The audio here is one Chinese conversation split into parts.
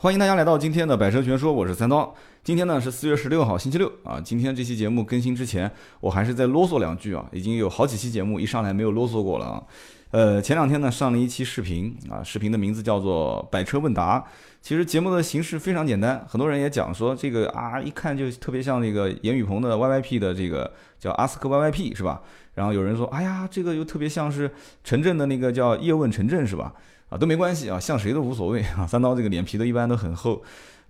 欢迎大家来到今天的百车全说，我是三刀。今天呢是四月十六号，星期六啊。今天这期节目更新之前，我还是再啰嗦两句啊。已经有好几期节目一上来没有啰嗦过了啊。呃，前两天呢上了一期视频啊，视频的名字叫做《百车问答》。其实节目的形式非常简单，很多人也讲说这个啊，一看就特别像那个严雨鹏的 YYP 的这个叫阿斯克 YYP 是吧？然后有人说，哎呀，这个又特别像是陈震的那个叫叶问陈震是吧？啊，都没关系啊，像谁都无所谓啊。三刀这个脸皮都一般都很厚，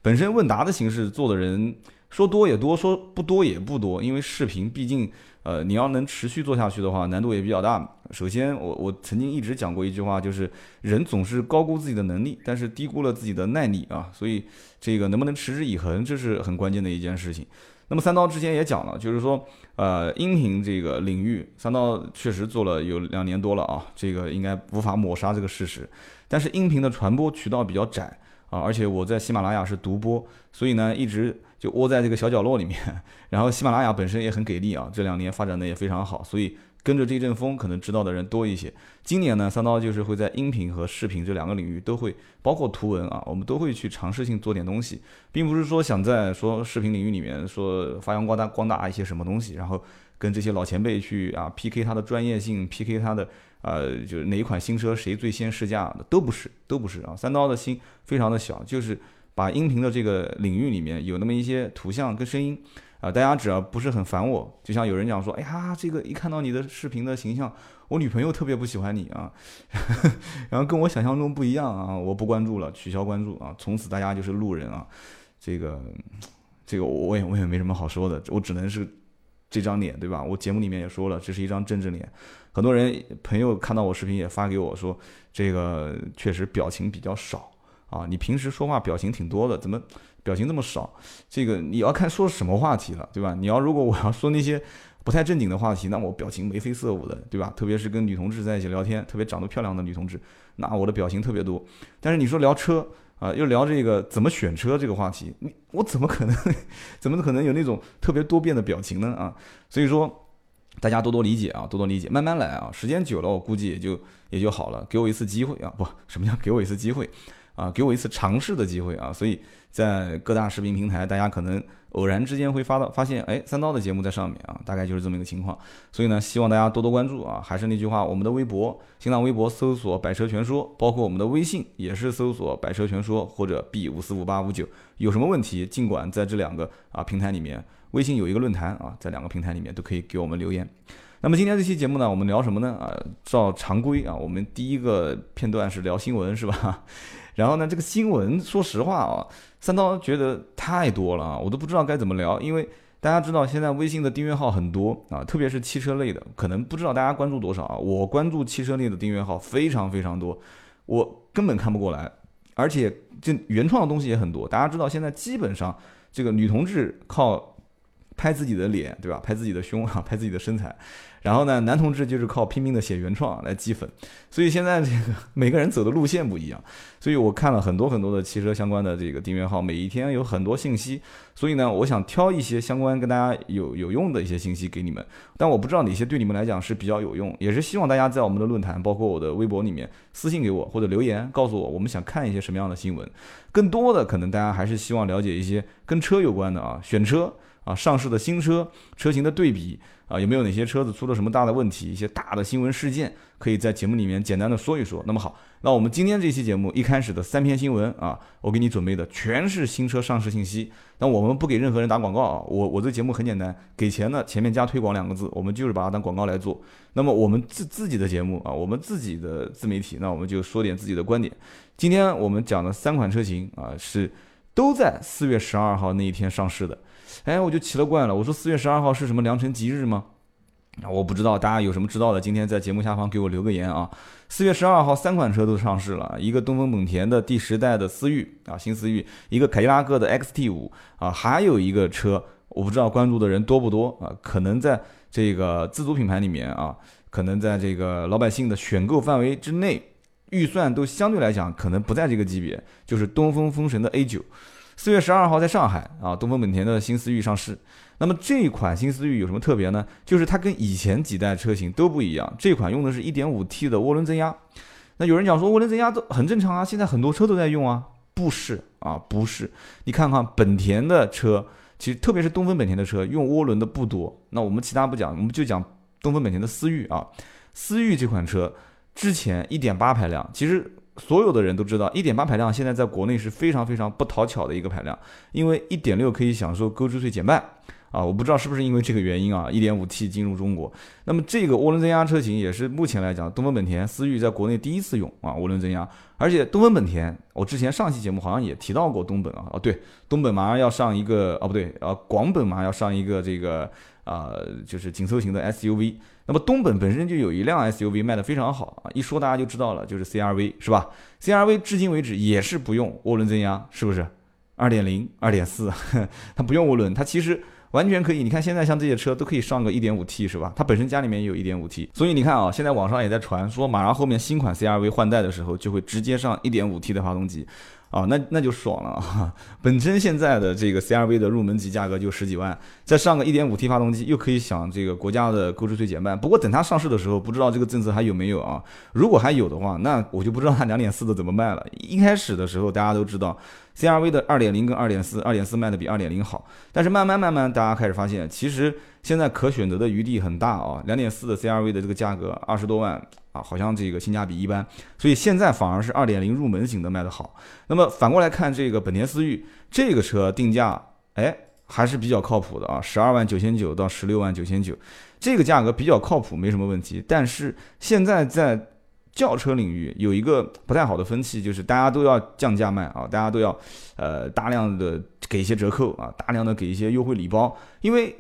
本身问答的形式做的人说多也多，说不多也不多，因为视频毕竟，呃，你要能持续做下去的话，难度也比较大。首先，我我曾经一直讲过一句话，就是人总是高估自己的能力，但是低估了自己的耐力啊。所以这个能不能持之以恒，这是很关键的一件事情。那么三刀之前也讲了，就是说，呃，音频这个领域，三刀确实做了有两年多了啊，这个应该无法抹杀这个事实。但是音频的传播渠道比较窄啊，而且我在喜马拉雅是独播，所以呢，一直就窝在这个小角落里面。然后喜马拉雅本身也很给力啊，这两年发展的也非常好，所以。跟着这阵风，可能知道的人多一些。今年呢，三刀就是会在音频和视频这两个领域都会，包括图文啊，我们都会去尝试性做点东西，并不是说想在说视频领域里面说发扬光大光大一些什么东西，然后跟这些老前辈去啊 PK 他的专业性，PK 他的呃就是哪一款新车谁最先试驾的，都不是，都不是啊。三刀的心非常的小，就是把音频的这个领域里面有那么一些图像跟声音。啊，大家只要不是很烦我，就像有人讲说，哎呀，这个一看到你的视频的形象，我女朋友特别不喜欢你啊，然后跟我想象中不一样啊，我不关注了，取消关注啊，从此大家就是路人啊，这个，这个我也我也没什么好说的，我只能是这张脸对吧？我节目里面也说了，这是一张政治脸，很多人朋友看到我视频也发给我说，这个确实表情比较少啊，你平时说话表情挺多的，怎么？表情这么少，这个你要看说什么话题了，对吧？你要如果我要说那些不太正经的话题，那我表情眉飞色舞的，对吧？特别是跟女同志在一起聊天，特别长得漂亮的女同志，那我的表情特别多。但是你说聊车啊，又聊这个怎么选车这个话题，你我怎么可能，怎么可能有那种特别多变的表情呢？啊，所以说大家多多理解啊，多多理解，慢慢来啊，时间久了我估计也就也就好了。给我一次机会啊，不，什么叫给我一次机会啊？给我一次尝试的机会啊，所以。在各大视频平台，大家可能偶然之间会发到发现，哎，三刀的节目在上面啊，大概就是这么一个情况。所以呢，希望大家多多关注啊。还是那句话，我们的微博、新浪微博搜索“百车全说”，包括我们的微信也是搜索“百车全说”或者 B 五四五八五九。有什么问题，尽管在这两个啊平台里面，微信有一个论坛啊，在两个平台里面都可以给我们留言。那么今天这期节目呢，我们聊什么呢？啊，照常规啊，我们第一个片段是聊新闻，是吧？然后呢，这个新闻，说实话啊，三刀觉得太多了啊，我都不知道该怎么聊。因为大家知道，现在微信的订阅号很多啊，特别是汽车类的，可能不知道大家关注多少啊。我关注汽车类的订阅号非常非常多，我根本看不过来。而且这原创的东西也很多。大家知道，现在基本上这个女同志靠拍自己的脸，对吧？拍自己的胸啊，拍自己的身材。然后呢，男同志就是靠拼命的写原创来积粉，所以现在这个每个人走的路线不一样，所以我看了很多很多的汽车相关的这个订阅号，每一天有很多信息，所以呢，我想挑一些相关跟大家有 有用的一些信息给你们，但我不知道哪些对你们来讲是比较有用，也是希望大家在我们的论坛，包括我的微博里面私信给我或者留言告诉我，我们想看一些什么样的新闻，更多的可能大家还是希望了解一些跟车有关的啊，选车啊，上市的新车车型的对比。啊，有没有哪些车子出了什么大的问题？一些大的新闻事件，可以在节目里面简单的说一说。那么好，那我们今天这期节目一开始的三篇新闻啊，我给你准备的全是新车上市信息。那我们不给任何人打广告啊，我我这节目很简单，给钱呢前面加推广两个字，我们就是把它当广告来做。那么我们自自己的节目啊，我们自己的自媒体，那我们就说点自己的观点。今天我们讲的三款车型啊，是都在四月十二号那一天上市的。哎，我就奇了怪了，我说四月十二号是什么良辰吉日吗？啊，我不知道，大家有什么知道的，今天在节目下方给我留个言啊。四月十二号，三款车都上市了，一个东风本田的第十代的思域啊，新思域，一个凯迪拉克的 XT 五啊，还有一个车，我不知道关注的人多不多啊，可能在这个自主品牌里面啊，可能在这个老百姓的选购范围之内，预算都相对来讲可能不在这个级别，就是东风风神的 A 九。四月十二号在上海啊，东风本田的新思域上市。那么这款新思域有什么特别呢？就是它跟以前几代车型都不一样，这款用的是一点五 T 的涡轮增压。那有人讲说涡轮增压都很正常啊，现在很多车都在用啊。不是啊，不是。你看看本田的车，其实特别是东风本田的车用涡轮的不多。那我们其他不讲，我们就讲东风本田的思域啊。思域这款车之前1.8排量，其实所有的人都知道，1.8排量现在在国内是非常非常不讨巧的一个排量，因为1.6可以享受购置税减半。啊，我不知道是不是因为这个原因啊，1.5T 进入中国，那么这个涡轮增压车型也是目前来讲，东风本田思域在国内第一次用啊涡轮增压，而且东风本田，我之前上期节目好像也提到过东本啊，哦对，东本马上要上一个，哦不对，呃广本马上要上一个这个啊就是紧凑型的 SUV，那么东本本身就有一辆 SUV 卖的非常好啊，一说大家就知道了，就是 CRV 是吧？CRV 至今为止也是不用涡轮增压，是不是？2.0、2.4，它不用涡轮，它其实。完全可以，你看现在像这些车都可以上个 1.5T 是吧？它本身家里面也有一点五 T，所以你看啊，现在网上也在传说，马上后面新款 CRV 换代的时候就会直接上 1.5T 的发动机，啊，那那就爽了啊！本身现在的这个 CRV 的入门级价格就十几万，再上个 1.5T 发动机，又可以享这个国家的购置税减半。不过等它上市的时候，不知道这个政策还有没有啊？如果还有的话，那我就不知道它2.4的怎么卖了。一开始的时候大家都知道。CRV 的二点零跟二点四，二点四卖的比二点零好，但是慢慢慢慢，大家开始发现，其实现在可选择的余地很大啊。两点四的 CRV 的这个价格二十多万好像这个性价比一般，所以现在反而是二点零入门型的卖的好。那么反过来看这个本田思域，这个车定价哎还是比较靠谱的啊，十二万九千九到十六万九千九，这个价格比较靠谱，没什么问题。但是现在在轿车领域有一个不太好的风气，就是大家都要降价卖啊，大家都要，呃，大量的给一些折扣啊，大量的给一些优惠礼包。因为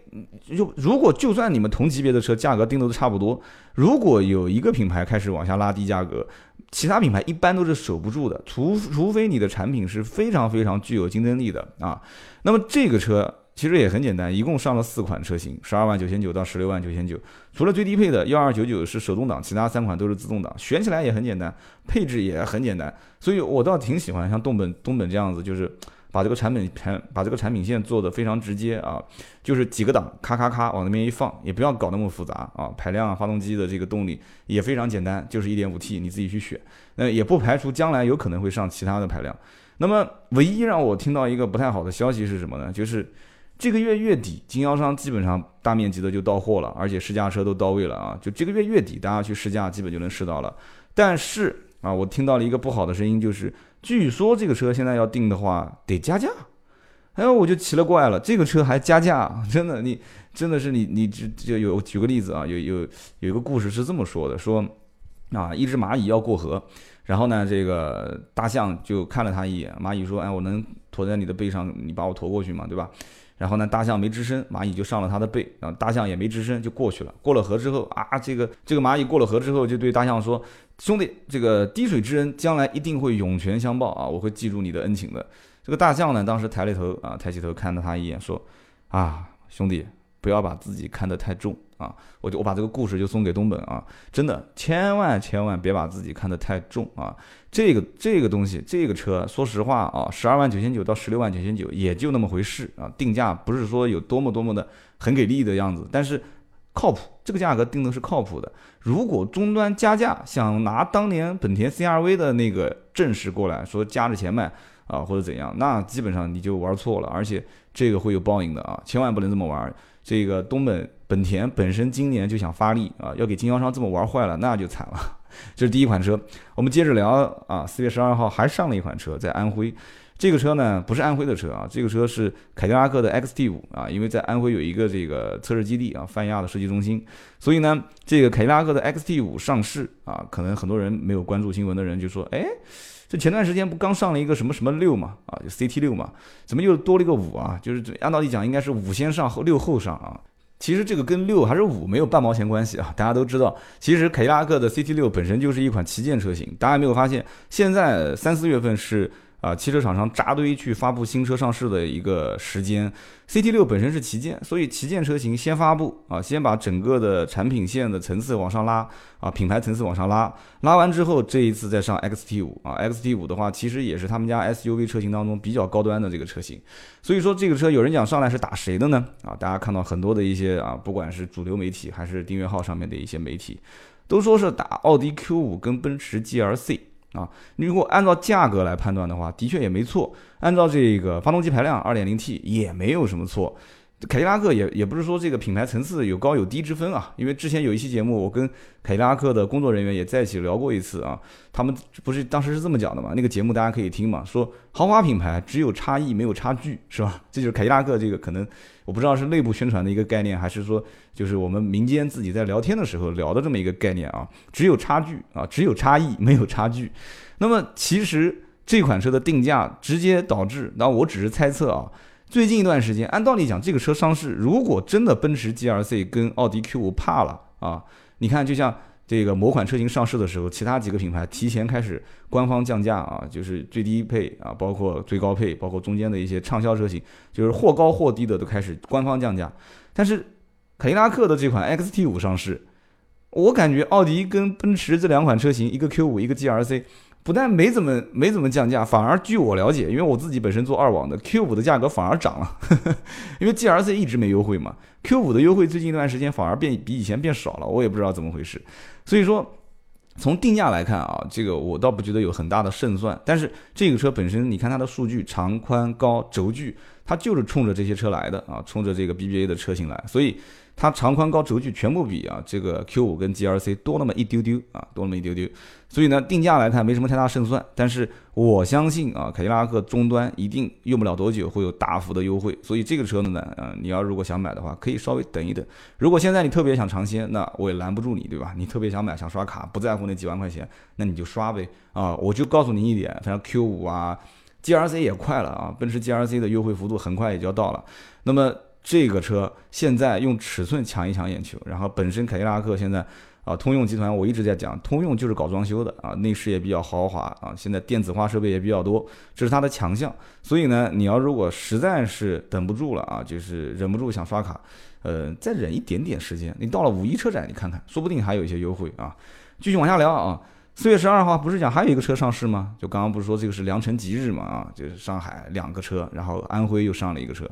就如果就算你们同级别的车价格定的都差不多，如果有一个品牌开始往下拉低价格，其他品牌一般都是守不住的，除除非你的产品是非常非常具有竞争力的啊。那么这个车。其实也很简单，一共上了四款车型，十二万九千九到十六万九千九。除了最低配的幺二九九是手动挡，其他三款都是自动挡，选起来也很简单，配置也很简单。所以我倒挺喜欢像东本东本这样子，就是把这个产品产把这个产品线做的非常直接啊，就是几个档咔咔咔往那边一放，也不要搞那么复杂啊。排量、发动机的这个动力也非常简单，就是一点五 T，你自己去选。那也不排除将来有可能会上其他的排量。那么唯一让我听到一个不太好的消息是什么呢？就是。这个月月底，经销商基本上大面积的就到货了，而且试驾车都到位了啊！就这个月月底，大家去试驾，基本就能试到了。但是啊，我听到了一个不好的声音，就是据说这个车现在要定的话得加价。哎，我就奇了怪了，这个车还加价？真的，你真的是你你这就有举个例子啊，有有有一个故事是这么说的：说啊，一只蚂蚁要过河，然后呢，这个大象就看了它一眼，蚂蚁说：“哎，我能驮在你的背上，你把我驮过去嘛，对吧？”然后呢，大象没吱声，蚂蚁就上了它的背，然后大象也没吱声，就过去了。过了河之后啊，这个这个蚂蚁过了河之后，就对大象说：“兄弟，这个滴水之恩，将来一定会涌泉相报啊，我会记住你的恩情的。”这个大象呢，当时抬了头啊，抬起头看了他一眼，说：“啊，兄弟，不要把自己看得太重。”啊，我就我把这个故事就送给东本啊，真的千万千万别把自己看得太重啊！这个这个东西，这个车，说实话啊，十二万九千九到十六万九千九也就那么回事啊，定价不是说有多么多么的很给力的样子，但是靠谱，这个价格定的是靠谱的。如果终端加价，想拿当年本田 CRV 的那个阵势过来说加着钱卖啊，或者怎样，那基本上你就玩错了，而且这个会有报应的啊，千万不能这么玩。这个东本本田本身今年就想发力啊，要给经销商这么玩坏了，那就惨了。这是第一款车，我们接着聊啊。四月十二号还上了一款车，在安徽。这个车呢不是安徽的车啊，这个车是凯迪拉克的 XT 五啊，因为在安徽有一个这个测试基地啊，泛亚的设计中心，所以呢，这个凯迪拉克的 XT 五上市啊，可能很多人没有关注新闻的人就说，哎。这前段时间不刚上了一个什么什么六嘛，啊，就 CT 六嘛，怎么又多了一个五啊？就是按道理讲应该是五先上后六后上啊。其实这个跟六还是五没有半毛钱关系啊。大家都知道，其实凯迪拉克的 CT 六本身就是一款旗舰车型。大家没有发现，现在三四月份是。啊，汽车厂商扎堆去发布新车上市的一个时间，CT 六本身是旗舰，所以旗舰车型先发布啊，先把整个的产品线的层次往上拉啊，品牌层次往上拉，拉完之后，这一次再上 XT 五啊，XT 五的话，其实也是他们家 SUV 车型当中比较高端的这个车型，所以说这个车有人讲上来是打谁的呢？啊，大家看到很多的一些啊，不管是主流媒体还是订阅号上面的一些媒体，都说是打奥迪 Q 五跟奔驰 GLC。啊。你如果按照价格来判断的话，的确也没错。按照这个发动机排量二点零 T 也没有什么错。凯迪拉克也也不是说这个品牌层次有高有低之分啊，因为之前有一期节目，我跟凯迪拉克的工作人员也在一起聊过一次啊，他们不是当时是这么讲的嘛？那个节目大家可以听嘛，说豪华品牌只有差异没有差距，是吧？这就是凯迪拉克这个可能我不知道是内部宣传的一个概念，还是说就是我们民间自己在聊天的时候聊的这么一个概念啊，只有差距啊，只有差异没有差距。那么其实这款车的定价直接导致，那我只是猜测啊。最近一段时间，按道理讲，这个车上市，如果真的奔驰 GLC 跟奥迪 Q5 怕了啊，你看，就像这个某款车型上市的时候，其他几个品牌提前开始官方降价啊，就是最低配啊，包括最高配，包括中间的一些畅销车型，就是或高或低的都开始官方降价。但是凯迪拉克的这款 XT5 上市，我感觉奥迪跟奔驰这两款车型，一个 Q5，一个 GLC。不但没怎么没怎么降价，反而据我了解，因为我自己本身做二网的，Q 五的价格反而涨了，因为 G R C 一直没优惠嘛，Q 五的优惠最近一段时间反而变比以前变少了，我也不知道怎么回事。所以说，从定价来看啊，这个我倒不觉得有很大的胜算。但是这个车本身，你看它的数据，长宽高轴距，它就是冲着这些车来的啊，冲着这个 B B A 的车型来，所以。它长宽高轴距全部比啊这个 Q 五跟 G L C 多那么一丢丢啊，多那么一丢丢，所以呢定价来看没什么太大胜算。但是我相信啊凯迪拉克终端一定用不了多久会有大幅的优惠，所以这个车子呢，呃你要如果想买的话，可以稍微等一等。如果现在你特别想尝鲜，那我也拦不住你，对吧？你特别想买想刷卡，不在乎那几万块钱，那你就刷呗啊！我就告诉你一点，反正 Q 五啊 G L C 也快了啊，奔驰 G L C 的优惠幅度很快也就要到了，那么。这个车现在用尺寸抢一抢眼球，然后本身凯迪拉克现在啊，通用集团我一直在讲，通用就是搞装修的啊，内饰也比较豪华啊，现在电子化设备也比较多，这是它的强项。所以呢，你要如果实在是等不住了啊，就是忍不住想刷卡，呃，再忍一点点时间，你到了五一车展你看看，说不定还有一些优惠啊。继续往下聊啊，四月十二号不是讲还有一个车上市吗？就刚刚不是说这个是良辰吉日嘛啊，就是上海两个车，然后安徽又上了一个车。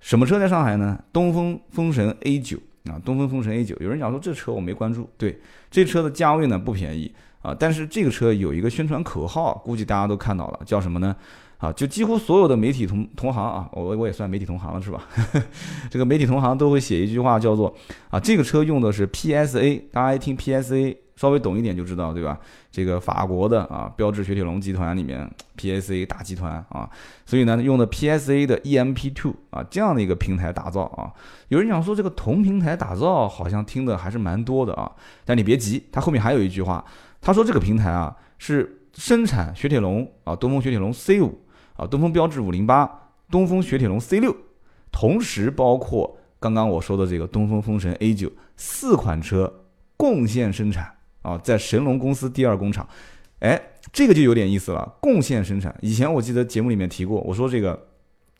什么车在上海呢？东风风神 A 九啊，东风风神 A 九。有人讲说这车我没关注，对，这车的价位呢不便宜啊。但是这个车有一个宣传口号，估计大家都看到了，叫什么呢？啊，就几乎所有的媒体同同行啊，我我也算媒体同行了是吧？这个媒体同行都会写一句话，叫做啊，这个车用的是 PSA，大家一听 PSA。稍微懂一点就知道，对吧？这个法国的啊，标致雪铁龙集团里面 PSA 大集团啊，所以呢，用的 PSA 的 EMP2 啊这样的一个平台打造啊。有人讲说这个同平台打造好像听的还是蛮多的啊，但你别急，它后面还有一句话，他说这个平台啊是生产雪铁龙啊，东风雪铁龙 C5 啊，东风标致508，东风雪铁龙 C6，同时包括刚刚我说的这个东风风神 A9 四款车共线生产。啊，在神龙公司第二工厂，哎，这个就有点意思了。贡献生产，以前我记得节目里面提过，我说这个，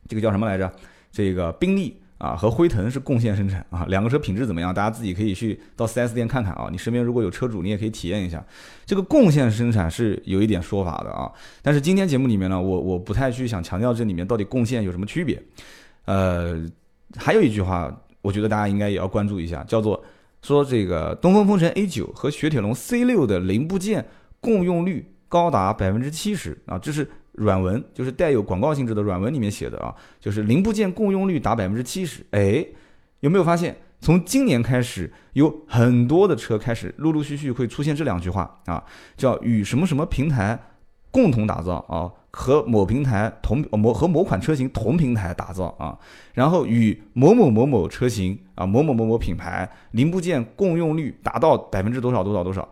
这个叫什么来着？这个宾利啊和辉腾是贡献生产啊，两个车品质怎么样？大家自己可以去到 4S 店看看啊。你身边如果有车主，你也可以体验一下。这个贡献生产是有一点说法的啊，但是今天节目里面呢，我我不太去想强调这里面到底贡献有什么区别。呃，还有一句话，我觉得大家应该也要关注一下，叫做。说这个东风风神 A 九和雪铁龙 C 六的零部件共用率高达百分之七十啊，这是软文，就是带有广告性质的软文里面写的啊，就是零部件共用率达百分之七十。哎，有没有发现，从今年开始，有很多的车开始陆陆续续会出现这两句话啊，叫与什么什么平台共同打造啊。和某平台同某和某款车型同平台打造啊，然后与某某某某车型啊某某某某品牌零部件共用率达到百分之多少多少多少，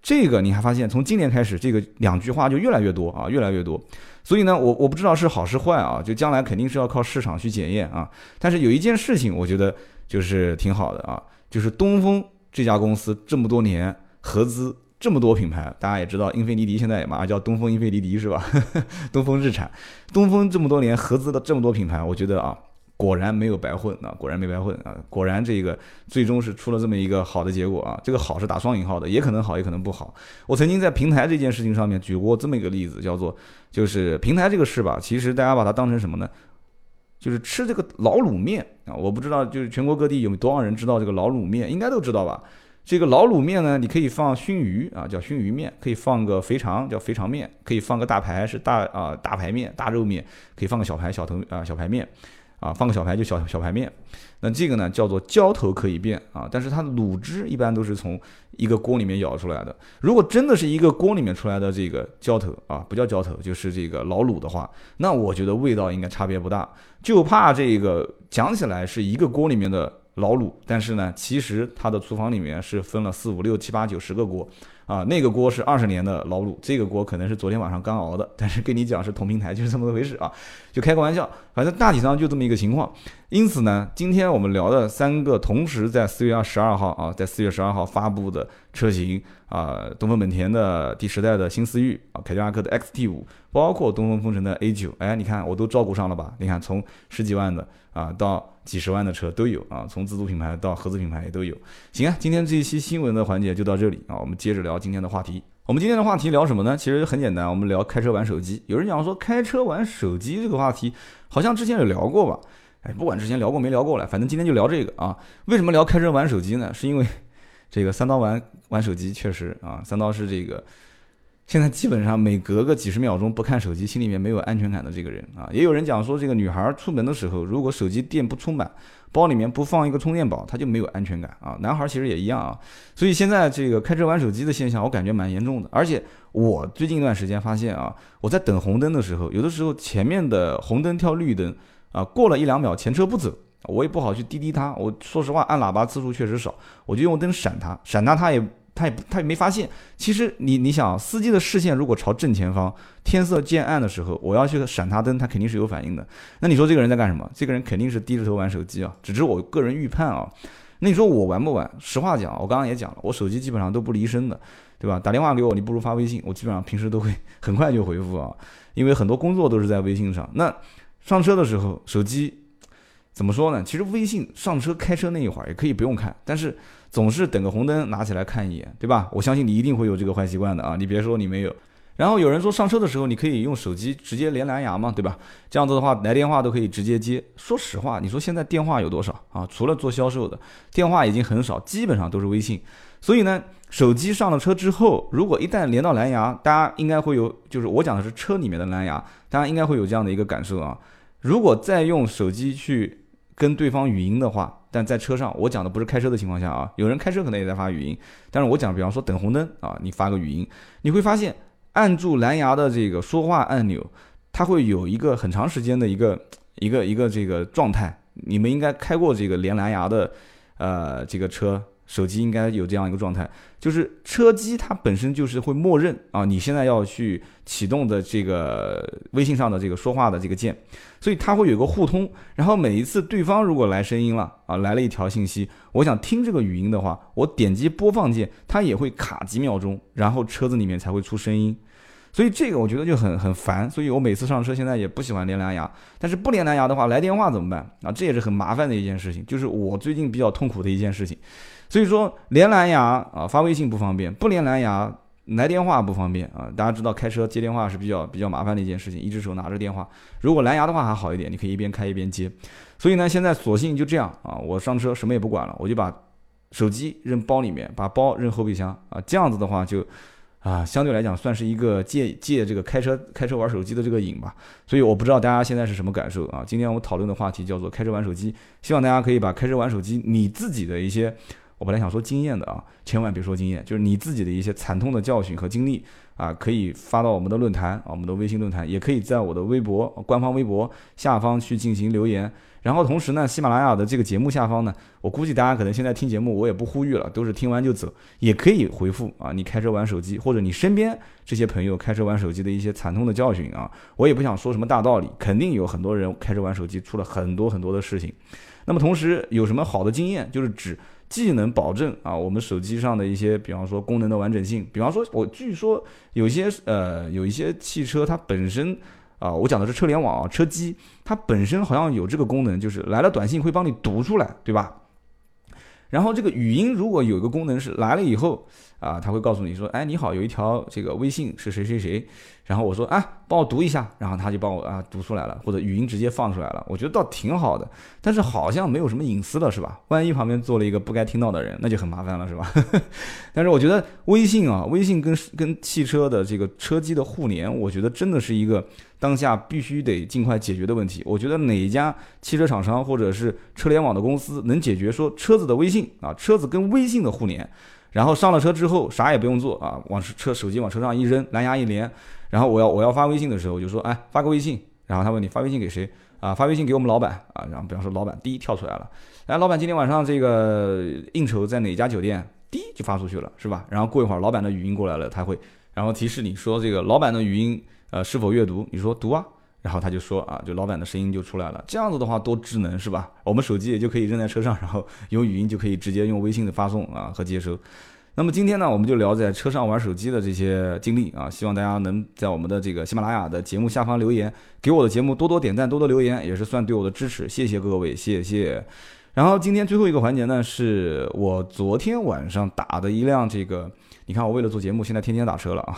这个你还发现从今年开始这个两句话就越来越多啊越来越多，所以呢我我不知道是好是坏啊，就将来肯定是要靠市场去检验啊，但是有一件事情我觉得就是挺好的啊，就是东风这家公司这么多年合资。这么多品牌，大家也知道，英菲尼迪现在也马上叫东风英菲尼迪是吧？东风日产，东风这么多年合资的这么多品牌，我觉得啊，果然没有白混啊，果然没白混啊，果然这个最终是出了这么一个好的结果啊。这个好是打双引号的，也可能好，也可能不好。我曾经在平台这件事情上面举过这么一个例子，叫做就是平台这个事吧，其实大家把它当成什么呢？就是吃这个老卤面啊，我不知道就是全国各地有多少人知道这个老卤面，应该都知道吧？这个老卤面呢，你可以放熏鱼啊，叫熏鱼面；可以放个肥肠，叫肥肠面；可以放个大排，是大啊大排面、大肉面；可以放个小排小头啊小排面，啊放个小排就小小排面。那这个呢叫做浇头可以变啊，但是它的卤汁一般都是从一个锅里面舀出来的。如果真的是一个锅里面出来的这个浇头啊，不叫浇头，就是这个老卤的话，那我觉得味道应该差别不大。就怕这个讲起来是一个锅里面的。老卤，但是呢，其实它的厨房里面是分了四五六七八九十个锅，啊，那个锅是二十年的老卤，这个锅可能是昨天晚上刚熬的，但是跟你讲是同平台，就是这么回事啊，就开个玩笑，反正大体上就这么一个情况。因此呢，今天我们聊的三个同时在四月二十二号啊，在四月十二号发布的车型啊，东风本田的第十代的新思域啊，凯迪拉克的 XT 五，包括东风风神的 A 九，哎，你看我都照顾上了吧？你看从十几万的啊到。几十万的车都有啊，从自主品牌到合资品牌也都有。行啊，今天这一期新闻的环节就到这里啊，我们接着聊今天的话题。我们今天的话题聊什么呢？其实很简单，我们聊开车玩手机。有人讲说开车玩手机这个话题，好像之前有聊过吧？哎，不管之前聊过没聊过了，反正今天就聊这个啊。为什么聊开车玩手机呢？是因为这个三刀玩玩手机确实啊，三刀是这个。现在基本上每隔个几十秒钟不看手机，心里面没有安全感的这个人啊，也有人讲说，这个女孩出门的时候，如果手机电不充满，包里面不放一个充电宝，她就没有安全感啊。男孩其实也一样啊。所以现在这个开车玩手机的现象，我感觉蛮严重的。而且我最近一段时间发现啊，我在等红灯的时候，有的时候前面的红灯跳绿灯啊，过了一两秒，前车不走，我也不好去滴滴他。我说实话，按喇叭次数确实少，我就用灯闪他，闪他他也。他也不他也没发现，其实你你想，司机的视线如果朝正前方，天色渐暗的时候，我要去闪他灯，他肯定是有反应的。那你说这个人在干什么？这个人肯定是低着头玩手机啊，只是我个人预判啊。那你说我玩不玩？实话讲，我刚刚也讲了，我手机基本上都不离身的，对吧？打电话给我，你不如发微信，我基本上平时都会很快就回复啊，因为很多工作都是在微信上。那上车的时候，手机怎么说呢？其实微信上车开车那一会儿也可以不用看，但是。总是等个红灯拿起来看一眼，对吧？我相信你一定会有这个坏习惯的啊！你别说你没有。然后有人说上车的时候你可以用手机直接连蓝牙嘛，对吧？这样子的话来电话都可以直接接。说实话，你说现在电话有多少啊？除了做销售的电话已经很少，基本上都是微信。所以呢，手机上了车之后，如果一旦连到蓝牙，大家应该会有，就是我讲的是车里面的蓝牙，大家应该会有这样的一个感受啊。如果再用手机去跟对方语音的话，但在车上，我讲的不是开车的情况下啊，有人开车可能也在发语音，但是我讲，比方说等红灯啊，你发个语音，你会发现按住蓝牙的这个说话按钮，它会有一个很长时间的一个一个一个这个状态。你们应该开过这个连蓝牙的，呃，这个车。手机应该有这样一个状态，就是车机它本身就是会默认啊，你现在要去启动的这个微信上的这个说话的这个键，所以它会有个互通。然后每一次对方如果来声音了啊，来了一条信息，我想听这个语音的话，我点击播放键，它也会卡几秒钟，然后车子里面才会出声音。所以这个我觉得就很很烦，所以我每次上车现在也不喜欢连蓝牙。但是不连蓝牙的话，来电话怎么办啊？这也是很麻烦的一件事情，就是我最近比较痛苦的一件事情。所以说连蓝牙啊发微信不方便，不连蓝牙来电话不方便啊。大家知道开车接电话是比较比较麻烦的一件事情，一只手拿着电话。如果蓝牙的话还好一点，你可以一边开一边接。所以呢，现在索性就这样啊，我上车什么也不管了，我就把手机扔包里面，把包扔后备箱啊。这样子的话就啊，相对来讲算是一个借借这个开车开车玩手机的这个瘾吧。所以我不知道大家现在是什么感受啊。今天我讨论的话题叫做开车玩手机，希望大家可以把开车玩手机你自己的一些。我本来想说经验的啊，千万别说经验，就是你自己的一些惨痛的教训和经历啊，可以发到我们的论坛啊，我们的微信论坛，也可以在我的微博官方微博下方去进行留言。然后同时呢，喜马拉雅的这个节目下方呢，我估计大家可能现在听节目，我也不呼吁了，都是听完就走，也可以回复啊，你开车玩手机，或者你身边这些朋友开车玩手机的一些惨痛的教训啊，我也不想说什么大道理，肯定有很多人开车玩手机出了很多很多的事情。那么同时有什么好的经验，就是指。既能保证啊，我们手机上的一些，比方说功能的完整性，比方说，我据说有些呃，有一些汽车它本身啊，我讲的是车联网啊，车机它本身好像有这个功能，就是来了短信会帮你读出来，对吧？然后这个语音如果有一个功能是来了以后啊，它会告诉你说，哎，你好，有一条这个微信是谁谁谁，然后我说啊，帮我读一下，然后他就帮我啊读出来了，或者语音直接放出来了，我觉得倒挺好的。但是好像没有什么隐私了，是吧？万一旁边坐了一个不该听到的人，那就很麻烦了，是吧？但是我觉得微信啊，微信跟跟汽车的这个车机的互联，我觉得真的是一个当下必须得尽快解决的问题。我觉得哪一家汽车厂商或者是车联网的公司能解决说车子的微信啊，车子跟微信的互联，然后上了车之后啥也不用做啊，往车手机往车上一扔，蓝牙一连。然后我要我要发微信的时候，我就说，哎，发个微信。然后他问你发微信给谁啊？发微信给我们老板啊。然后比方说老板第一跳出来了，哎，老板今天晚上这个应酬在哪家酒店？第一就发出去了，是吧？然后过一会儿老板的语音过来了，他会然后提示你说这个老板的语音呃是否阅读？你说读啊，然后他就说啊，就老板的声音就出来了。这样子的话多智能是吧？我们手机也就可以扔在车上，然后有语音就可以直接用微信的发送啊和接收。那么今天呢，我们就聊在车上玩手机的这些经历啊，希望大家能在我们的这个喜马拉雅的节目下方留言，给我的节目多多点赞，多多留言，也是算对我的支持，谢谢各位，谢谢。然后今天最后一个环节呢，是我昨天晚上打的一辆这个。你看，我为了做节目，现在天天打车了啊！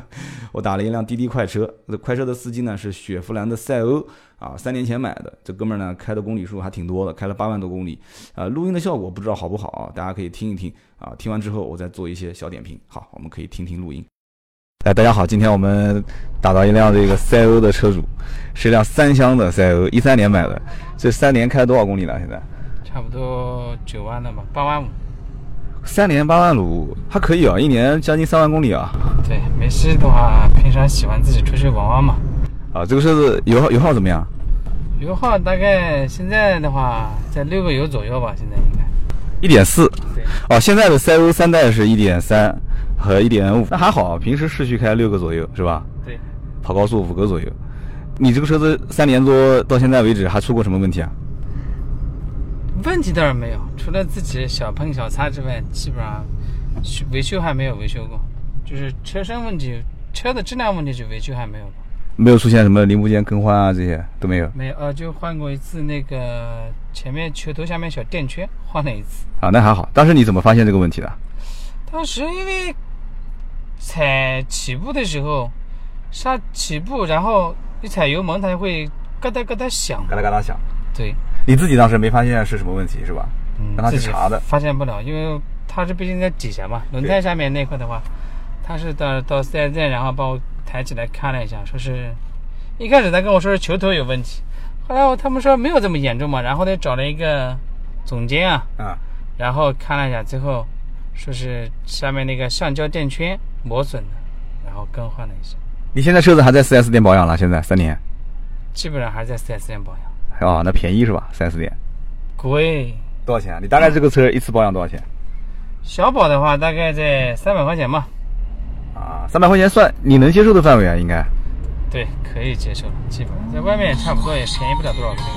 我打了一辆滴滴快车，快车的司机呢是雪佛兰的赛欧啊，三年前买的。这哥们儿呢开的公里数还挺多的，开了八万多公里。啊，录音的效果不知道好不好啊？大家可以听一听啊，听完之后我再做一些小点评。好，我们可以听听录音。哎，大家好，今天我们打到一辆这个赛欧的车主，是一辆三厢的赛欧，一三年买的。这三年开了多少公里了？现在？差不多九万了吧，八万五。三年八万五还可以啊，一年将近三万公里啊。对，没事的话，平常喜欢自己出去玩玩嘛。啊，这个车子油耗油耗怎么样？油耗大概现在的话在六个油左右吧，现在应该。一点四。对。哦，现在的赛欧三代是一点三和一点五，那还好，平时市区开六个左右是吧？对。跑高速五个左右。你这个车子三年多到现在为止还出过什么问题啊？问题倒是没有，除了自己小碰小擦之外，基本上维修还没有维修过。就是车身问题、车的质量问题，就维修还没有过。没有出现什么零部件更换啊，这些都没有。没有，呃，就换过一次那个前面球头下面小垫圈，换了一次。啊，那还好。当时你怎么发现这个问题的？当时因为踩起步的时候，刹起步，然后一踩油门，它就会咯哒咯哒响。咯哒咯哒响。对。你自己当时没发现是什么问题是吧？嗯，让他去查的。发现不了，因为它是毕竟在底下嘛。轮胎下面那块的话，他是到到四 S 店，然后把我抬起来看了一下，说是一开始他跟我说是球头有问题，后来他们说没有这么严重嘛，然后他找了一个总监啊，啊，然后看了一下，最后说是下面那个橡胶垫圈磨损的，然后更换了一下。你现在车子还在四 S 店保养了？现在三年？基本上还在四 S 店保养。哦，那便宜是吧？四 S 店贵，多少钱？啊你大概这个车一次保养多少钱？小保的话，大概在三百块钱吧。啊，三百块钱算你能接受的范围啊，应该。对，可以接受，基本在外面差不多也便宜不了多少个这个。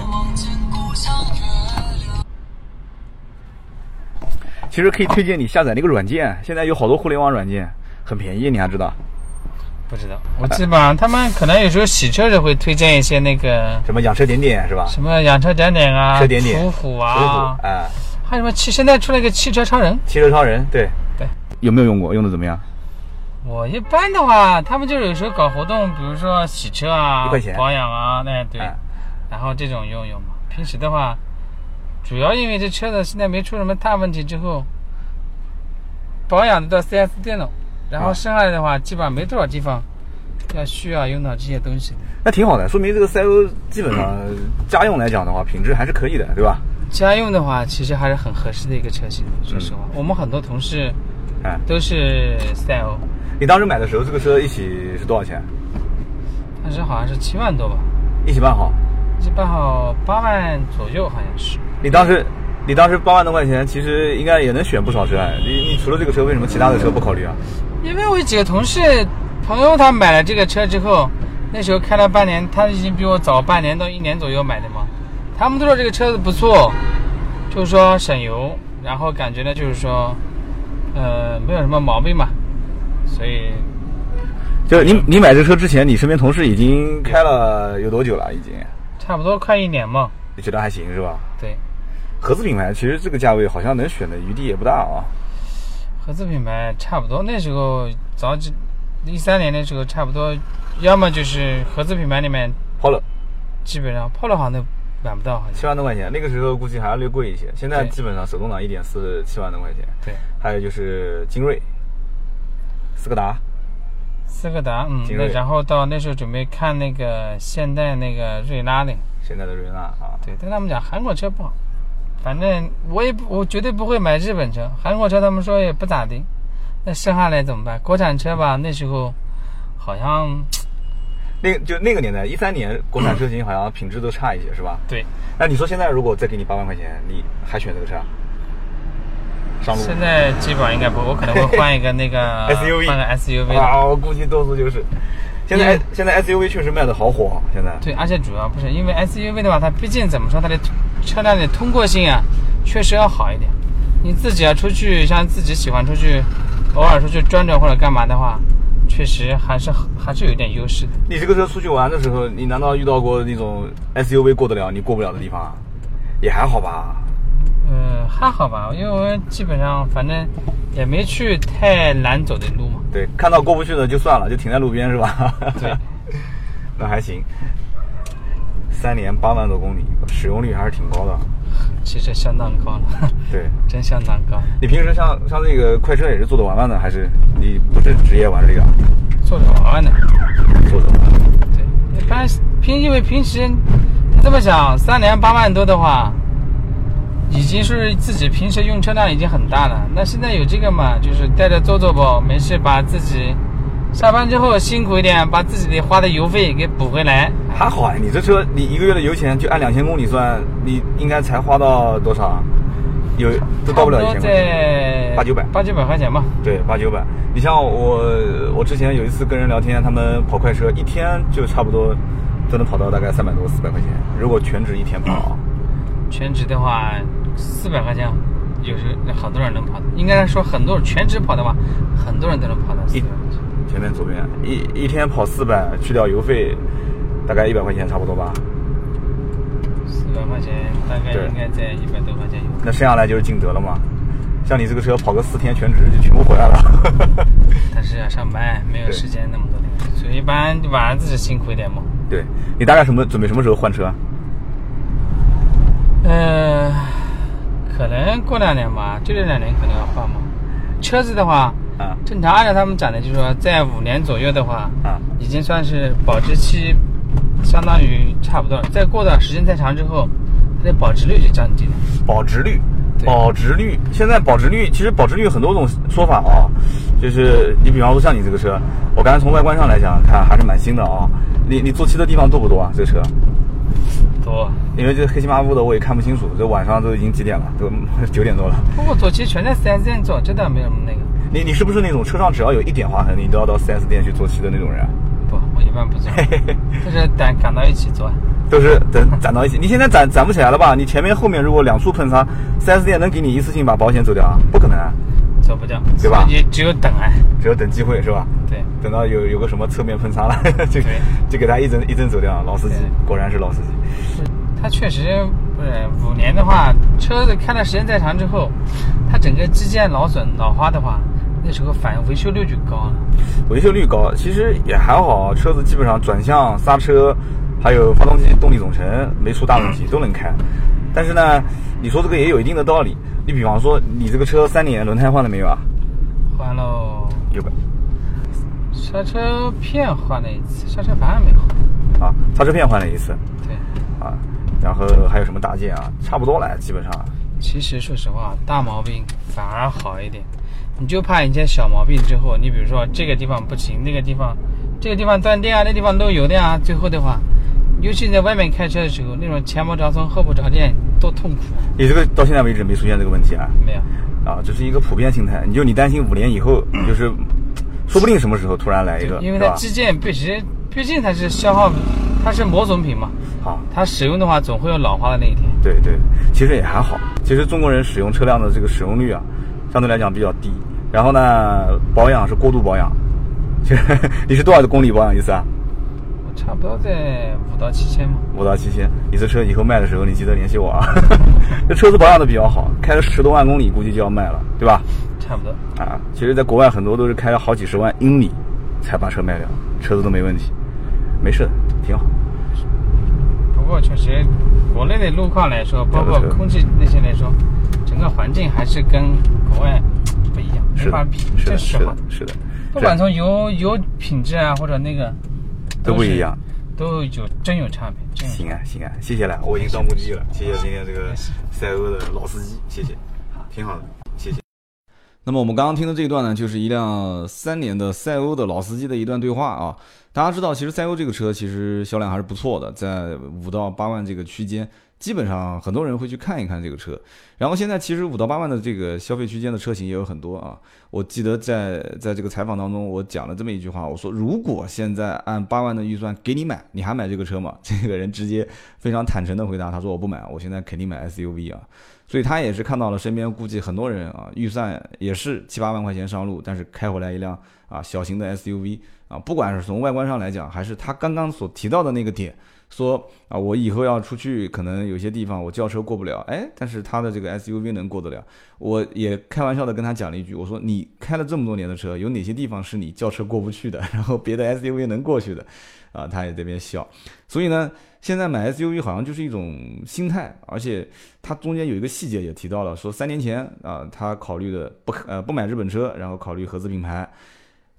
其实可以推荐你下载那个软件，现在有好多互联网软件，很便宜，你还知道？不知道，我基本上他们可能有时候洗车时会推荐一些那个什么养车点点是吧？什么养车点点啊，车点点，途虎啊，哎，还有什么汽？现在出了一个汽车超人，汽车超人，对对，有没有用过？用的怎么样？我一般的话，他们就是有时候搞活动，比如说洗车啊，一块钱保养啊，那对，然后这种用用嘛。平时的话，主要因为这车子现在没出什么大问题之后，保养的到 4S 店了。然后剩下来的话，基本上没多少地方要需要用到这些东西的。那挺好的，说明这个赛欧基本上家用来讲的话，品质还是可以的，对吧？家用的话，其实还是很合适的一个车型。说实话，我们很多同事，哎，都是赛欧。你当时买的时候，这个车一起是多少钱？当时好像是七万多吧。一起办好？一起办好八万左右，好像是。你当时，你当时八万多块钱，其实应该也能选不少车。你你除了这个车，为什么其他的车不考虑啊？因为我几个同事朋友他买了这个车之后，那时候开了半年，他已经比我早半年到一年左右买的嘛。他们都说这个车子不错，就是说省油，然后感觉呢就是说，呃，没有什么毛病嘛。所以，就你你买这车之前，你身边同事已经开了有多久了？已经差不多快一年嘛。你觉得还行是吧？对。合资品牌其实这个价位好像能选的余地也不大啊。合资品牌差不多，那时候早几一三年的时候差不多，要么就是合资品牌里面，Polo。基本上 Polo 好像都买不到，好像。七万多块钱，那个时候估计还要略贵一些。现在基本上手动挡一点四七万多块钱。对，还有就是精锐，斯柯达，斯柯达，嗯，然后到那时候准备看那个现代那个瑞拉的，现代的瑞拉啊，对，但他们讲韩国车不好，反正我也不，我绝对不会买日本车，韩国车他们说也不咋地，那剩下来怎么办？国产车吧，那时候好像那就那个年代，一三年 国产车型好像品质都差一些，是吧？对，那你说现在如果再给你八万块钱，你还选这个车？上路现在基本上应该不，我可能会换一个那个 SUV 换个 SUV。啊，我估计多数就是。现在现在 SUV 确实卖的好火，啊现在。对，而且主要不是因为 SUV 的话，它毕竟怎么说，它的车辆的通过性啊，确实要好一点。你自己要出去，像自己喜欢出去，偶尔出去转转或者干嘛的话，确实还是还是有一点优势的。你这个车出去玩的时候，你难道遇到过那种 SUV 过得了你过不了的地方啊？也还好吧。呃，还好吧，因为我基本上反正也没去太难走的路嘛。对，看到过不去的就算了，就停在路边是吧？对，那还行。三年八万多公里，使用率还是挺高的。其实相当高了，对 真相当高。你平时像像这个快车也是做着玩玩的，还是你不是职业玩这个？做着玩玩的，做着玩。对，一般平因为平时这么想，三年八万多的话，已经是自己平时用车量已经很大了。那现在有这个嘛，就是带着做做吧，没事把自己下班之后辛苦一点，把自己的花的油费给补回来。还好啊，你这车你一个月的油钱就按两千公里算，你应该才花到多少啊？有都到不了一千块钱。在八九百八九百块钱吧。对，八九百。你像我，我之前有一次跟人聊天，他们跑快车一天就差不多都能跑到大概三百多四百块钱。如果全职一天跑啊，全职的话，四百块钱，有时好多人能跑。应该说很多人全职跑的话，很多人都能跑到。前面左边一一天跑四百，去掉油费，大概一百块钱差不多吧。四百块钱大概应该在一百多块钱有。那剩下来就是净得了嘛。像你这个车跑个四天全职就全部回来了。但是要上班，没有时间那么多那个，所以一般晚上自己辛苦一点嘛。对你大概什么准备什么时候换车？呃，可能过两年吧，就这两年可能要换嘛。车子的话，啊正常按照他们讲的，就是说在五年左右的话，啊，已经算是保值期，相当于差不多了。再过段时间再长之后，它的保值率就降低了。保值率，保值率，现在保值率其实保值率有很多种说法啊，就是你比方说像你这个车，我刚才从外观上来讲看还是蛮新的啊。你你做漆的地方多不多啊？这个车？多，因为这黑漆麻乌的我也看不清楚，这晚上都已经几点了？都 九点多了。不过做漆全在 4S 店做，真的没有什么那个。你你是不是那种车上只要有一点划痕，你都要到 4S 店去做漆的那种人啊？不，我一般不做，就是赶赶到一起做。都是等攒到一起。你现在攒攒不起来了吧？你前面后面如果两处碰擦，4S 店能给你一次性把保险走掉啊？不可能啊，走不掉，对吧你只有等啊。只有等机会是吧？对，等到有有个什么侧面喷擦了，就 对就给他一针一针走掉。老司机果然是老司机。他确实不是五年的话，车子开的时间再长之后，它整个机件劳损老化的话，那时候反维修率就高了。维修率高，其实也还好，车子基本上转向、刹车，还有发动机动力总成没出大问题，都能开。但是呢，你说这个也有一定的道理。你比方说，你这个车三年轮胎换了没有啊？换喽，有个刹车片换了一次，刹车盘还没换。啊，刹车片换了一次对，啊，然后还有什么大件啊？差不多了，基本上。其实说实话，大毛病反而好一点，你就怕一些小毛病之后，你比如说这个地方不行，那个地方，这个地方断电啊，那地方漏油的啊，最后的话，尤其你在外面开车的时候，那种前不着村后不着店，多痛苦啊！你这个到现在为止没出现这个问题啊？没有，啊，这是一个普遍心态。你就你担心五年以后，就是说不定什么时候突然来一个，因为？它基建毕竟毕竟它是消耗，它是磨损品嘛，好，它使用的话总会有老化的那一天。对对，其实也还好。其实中国人使用车辆的这个使用率啊，相对来讲比较低。然后呢，保养是过度保养。其实你是多少公里保养一次啊？我差不多在五到七千嘛。五到七千。你这车以后卖的时候，你记得联系我啊。这车子保养的比较好，开了十多万公里，估计就要卖了，对吧？差不多。啊，其实，在国外很多都是开了好几十万英里，才把车卖掉，车子都没问题，没事的，挺好。不过确实，国内的路况来说，包括空气那些来说，整个环境还是跟国外不一样，没法比，这是实话。是的，不管从油油品质啊，或者那个，都不一样，都有真有差别。行啊行啊，谢谢了，我已经到目的地了，谢谢今天这个赛欧的老司机，谢谢，好，挺好的。那么我们刚刚听的这一段呢，就是一辆三年的赛欧的老司机的一段对话啊。大家知道，其实赛欧这个车其实销量还是不错的，在五到八万这个区间，基本上很多人会去看一看这个车。然后现在其实五到八万的这个消费区间的车型也有很多啊。我记得在在这个采访当中，我讲了这么一句话，我说如果现在按八万的预算给你买，你还买这个车吗？这个人直接非常坦诚的回答，他说我不买，我现在肯定买 SUV 啊。所以他也是看到了身边估计很多人啊，预算也是七八万块钱上路，但是开回来一辆啊小型的 SUV 啊，不管是从外观上来讲，还是他刚刚所提到的那个点，说啊我以后要出去，可能有些地方我轿车过不了，哎，但是他的这个 SUV 能过得了。我也开玩笑的跟他讲了一句，我说你开了这么多年的车，有哪些地方是你轿车过不去的，然后别的 SUV 能过去的？啊，他也这边笑。所以呢。现在买 SUV 好像就是一种心态，而且它中间有一个细节也提到了，说三年前啊，他考虑的不呃不买日本车，然后考虑合资品牌。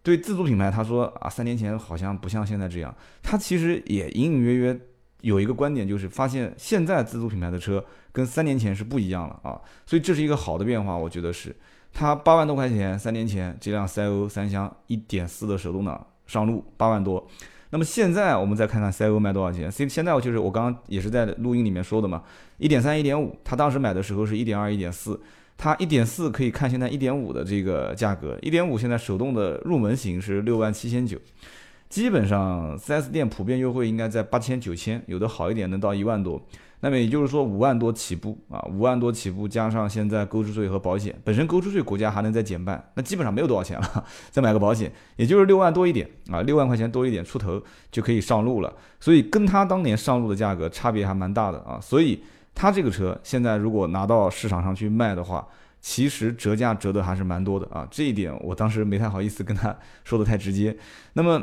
对自主品牌，他说啊，三年前好像不像现在这样。他其实也隐隐约约有一个观点，就是发现现在自主品牌的车跟三年前是不一样了啊。所以这是一个好的变化，我觉得是。他八万多块钱，三年前这辆赛欧三厢一点四的手动挡上路八万多。那么现在我们再看看赛欧卖多少钱？？C 现在就是我刚刚也是在录音里面说的嘛，一点三、一点五，他当时买的时候是一点二、一点四，他一点四可以看现在一点五的这个价格，一点五现在手动的入门型是六万七千九，基本上 4S 店普遍优惠应该在八千、九千，有的好一点能到一万多。那么也就是说五万多起步啊，五万多起步加上现在购置税和保险，本身购置税国家还能再减半，那基本上没有多少钱了，再买个保险，也就是六万多一点啊，六万块钱多一点出头就可以上路了。所以跟他当年上路的价格差别还蛮大的啊。所以他这个车现在如果拿到市场上去卖的话，其实折价折的还是蛮多的啊。这一点我当时没太好意思跟他说的太直接。那么。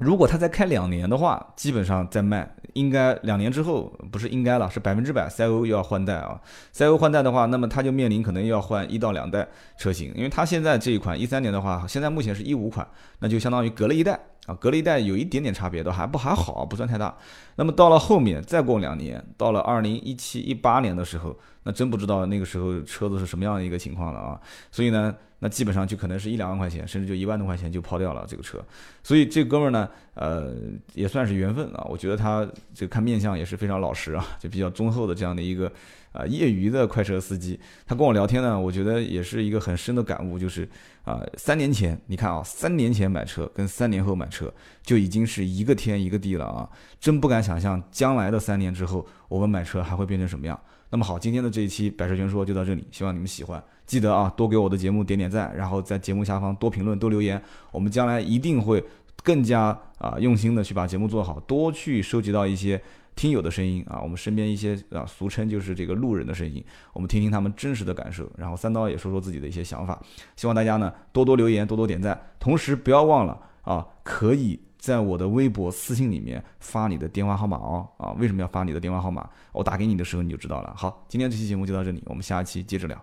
如果他再开两年的话，基本上再卖，应该两年之后不是应该了，是百分之百赛欧又要换代啊。赛欧换代的话，那么它就面临可能又要换一到两代车型，因为它现在这一款一三年的话，现在目前是一五款，那就相当于隔了一代啊，隔了一代有一点点差别，都还不还好，不算太大。那么到了后面再过两年，到了二零一七一八年的时候，那真不知道那个时候车子是什么样的一个情况了啊。所以呢。那基本上就可能是一两万块钱，甚至就一万多块钱就抛掉了这个车，所以这哥们儿呢，呃，也算是缘分啊。我觉得他这看面相也是非常老实啊，就比较忠厚的这样的一个啊业余的快车司机。他跟我聊天呢，我觉得也是一个很深的感悟，就是啊，三年前你看啊，三年前买车跟三年后买车就已经是一个天一个地了啊，真不敢想象将来的三年之后我们买车还会变成什么样。那么好，今天的这一期百车全说就到这里，希望你们喜欢。记得啊，多给我的节目点点赞，然后在节目下方多评论、多留言。我们将来一定会更加啊用心的去把节目做好，多去收集到一些听友的声音啊，我们身边一些啊俗称就是这个路人的声音，我们听听他们真实的感受。然后三刀也说说自己的一些想法。希望大家呢多多留言、多多点赞，同时不要忘了啊，可以。在我的微博私信里面发你的电话号码哦，啊，为什么要发你的电话号码？我打给你的时候你就知道了。好，今天这期节目就到这里，我们下期接着聊。